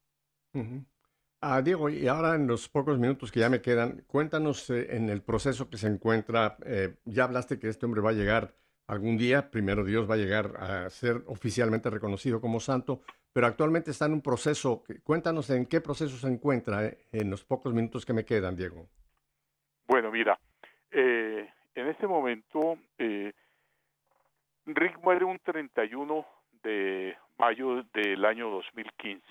ah, Diego, y ahora en los pocos minutos que ya me quedan, cuéntanos eh, en el proceso que se encuentra. Eh, ya hablaste que este hombre va a llegar algún día, primero Dios va a llegar a ser oficialmente reconocido como santo, pero actualmente está en un proceso. Cuéntanos en qué proceso se encuentra eh, en los pocos minutos que me quedan, Diego. Bueno, mira, eh, en este momento, eh, Rick muere un 31 de mayo del año 2015.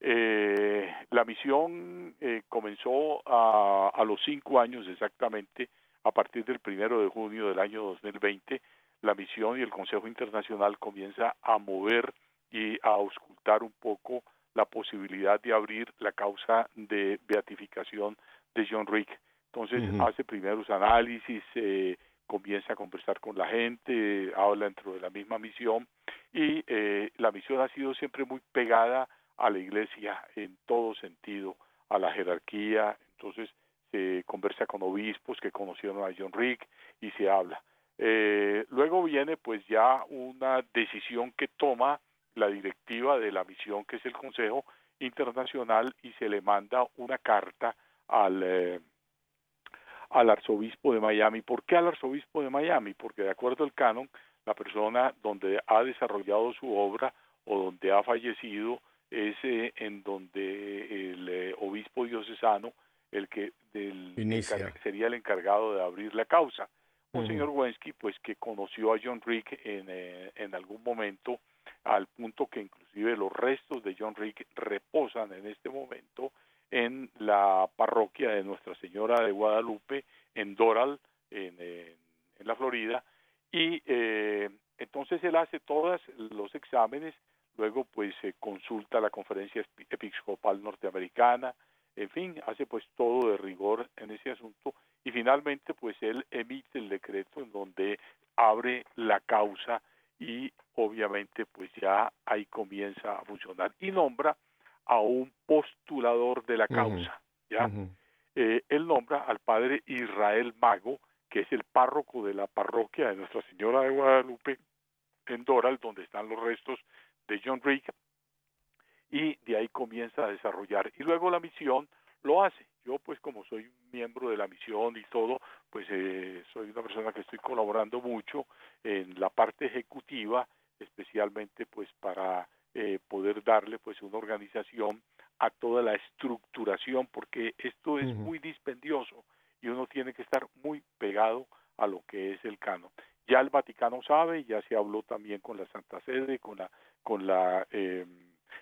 Eh, la misión eh, comenzó a, los cinco años exactamente, a partir del primero de junio del año 2020. la misión y el Consejo Internacional comienza a mover y a auscultar un poco la posibilidad de abrir la causa de beatificación de John Rick. Entonces hace primeros análisis, eh, comienza a conversar con la gente, habla dentro de la misma misión y eh, la misión ha sido siempre muy pegada a la iglesia en todo sentido, a la jerarquía, entonces se conversa con obispos que conocieron a John Rick y se habla. Eh, luego viene pues ya una decisión que toma la directiva de la misión que es el Consejo Internacional y se le manda una carta al, eh, al arzobispo de Miami. ¿Por qué al arzobispo de Miami? Porque de acuerdo al canon, la persona donde ha desarrollado su obra o donde ha fallecido es eh, en donde el eh, obispo diocesano el que del, sería el encargado de abrir la causa. Un señor Wensky, pues que conoció a John Rick en, en algún momento al punto que inclusive los restos de John Rick reposan en este momento en la parroquia de Nuestra Señora de Guadalupe, en Doral, en, la Florida, y eh, entonces él hace todos los exámenes, luego pues se consulta la conferencia episcopal norteamericana, en fin, hace pues todo de rigor en ese asunto. Y finalmente pues él emite el decreto en donde abre la causa y obviamente pues ya ahí comienza a funcionar. Y nombra a un postulador de la causa, ¿ya? Eh, él nombra al padre Israel Mago, que es el párroco de la parroquia de Nuestra Señora de Guadalupe en Doral, donde están los restos de John Rick, y de ahí comienza a desarrollar. Y luego la misión lo hace. Yo, pues, como soy miembro de la misión y todo, pues eh, soy una persona que estoy colaborando mucho en la parte ejecutiva, especialmente, pues, para eh, poder darle, pues, una organización a toda la estructuración, porque esto es muy dispendioso y uno tiene que estar muy pegado a lo que es el canon. Ya el Vaticano sabe, ya se habló también con la Santa Sede, con la con la eh,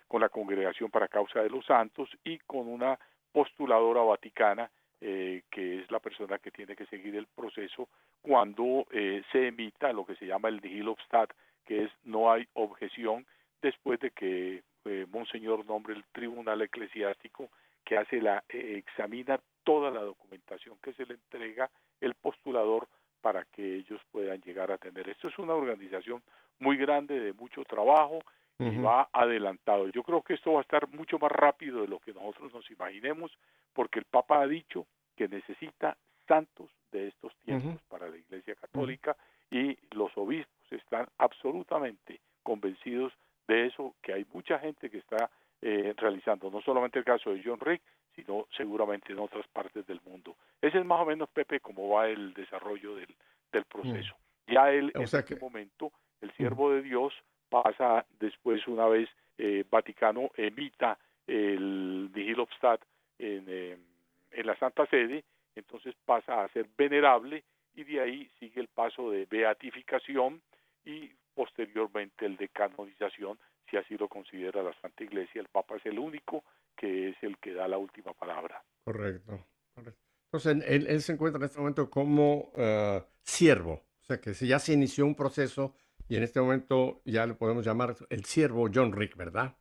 con la Congregación para Causa de los Santos y con una postuladora vaticana eh, que es la persona que tiene que seguir el proceso cuando eh, se emita lo que se llama el Stat, que es no hay objeción después de que eh, Monseñor nombre el tribunal eclesiástico que hace la examina toda la documentación que se le entrega el postulador para que ellos puedan llegar a tener. Esto es una organización muy grande de mucho trabajo y va adelantado. Yo creo que esto va a estar mucho más rápido de lo que nosotros nos imaginemos, porque el Papa ha dicho que necesita santos de estos tiempos para la Iglesia Católica y los obispos están absolutamente convencidos de eso, que hay mucha gente que está eh, realizando, no solamente el caso de John Rick, sino seguramente en otras partes del mundo. Ese es más o menos, Pepe, cómo va el desarrollo del, del proceso. Ya él, en este momento, el siervo de Dios, pasa después una vez eh, Vaticano emita el Vigilobstat en, eh, en la Santa Sede, entonces pasa a ser venerable y de ahí sigue el paso de beatificación y posteriormente el de canonización, si así lo considera la Santa Iglesia. El Papa es el único que es el que da la última palabra. Correcto. Entonces, él, se encuentra en este momento como uh, siervo, o sea que si ya se inició un proceso y en este momento ya le podemos llamar el siervo John Rick, ¿verdad?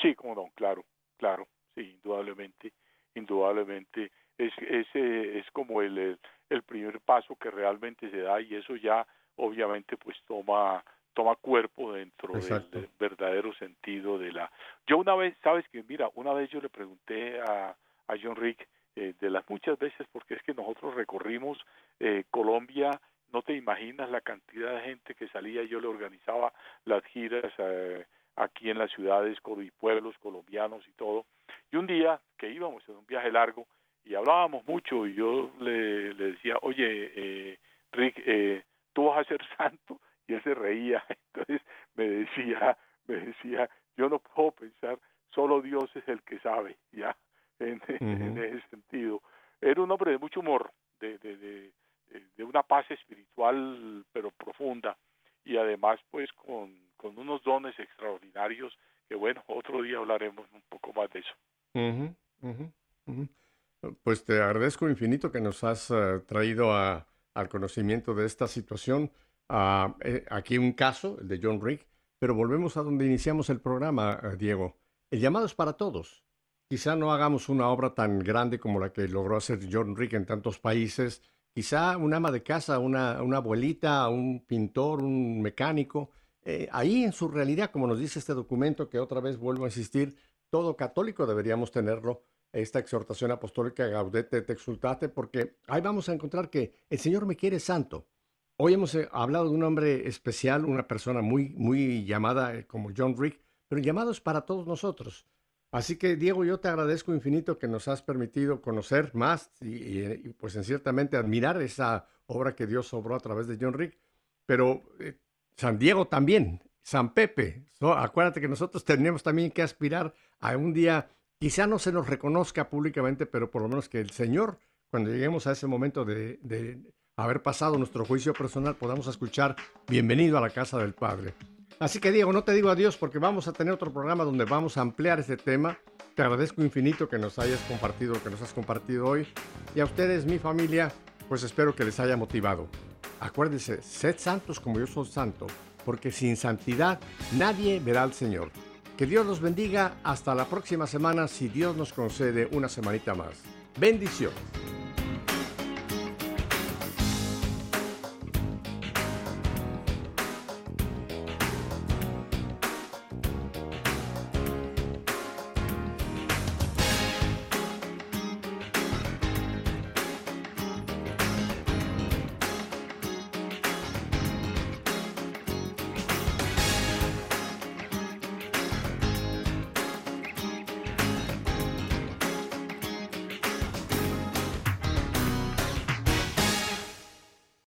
Sí, como no, claro, claro, sí, indudablemente, indudablemente. Es, es, es como el, el primer paso que realmente se da y eso ya obviamente pues toma toma cuerpo dentro del, verdadero sentido de la yo una vez sabes que mira una vez yo le pregunté a, a John Rick eh, de las muchas veces porque es que nosotros recorrimos eh, Colombia no te imaginas la cantidad de gente que salía, yo le organizaba las giras eh, aquí en las ciudades y pueblos colombianos y todo. Y un día que íbamos en un viaje largo y hablábamos mucho y yo le, decía, oye, eh, Rick, eh, tú vas a ser santo y él se reía. Entonces me decía, me decía, yo no puedo pensar, solo Dios es el que sabe, ya, en, ese sentido. Era un hombre de mucho humor, de, de de una paz espiritual pero profunda y además pues con, con unos dones extraordinarios que bueno, otro día hablaremos un poco más de eso. Pues te agradezco infinito que nos has eh, traído a, al conocimiento de esta situación. Ah, eh, aquí un caso, el de John Rick, pero volvemos a donde iniciamos el programa, eh, Diego. El llamado es para todos. Quizá no hagamos una obra tan grande como la que logró hacer John Rick en tantos países. Quizá un ama de casa, una, una abuelita, un pintor, un mecánico. Eh, ahí en su realidad, como nos dice este documento, que otra vez vuelvo a insistir, todo católico deberíamos tenerlo, esta exhortación apostólica Gaudete te exultate, porque ahí vamos a encontrar que el Señor me quiere santo. Hoy hemos eh, hablado de un hombre especial, una persona muy, muy llamada eh, como John Rick, pero llamados para todos nosotros. Así que Diego, yo te agradezco infinito que nos has permitido conocer más y, pues en ciertamente admirar esa obra que Dios obró a través de John Rick. Pero eh, San Diego también, San Pepe, acuérdate que nosotros tenemos también que aspirar a un día quizá no se nos reconozca públicamente, pero por lo menos que el Señor, cuando lleguemos a ese momento de, haber pasado nuestro juicio personal, podamos escuchar bienvenido a la casa del Padre. Así que Diego, no te digo adiós porque vamos a tener otro programa donde vamos a ampliar este tema. Te agradezco infinito que nos hayas compartido lo que nos has compartido hoy. Y a ustedes, mi familia, pues espero que les haya motivado. Acuérdense, sed santos como yo soy santo, porque sin santidad nadie verá al Señor. Que Dios los bendiga. Hasta la próxima semana si Dios nos concede una semanita más. Bendiciones.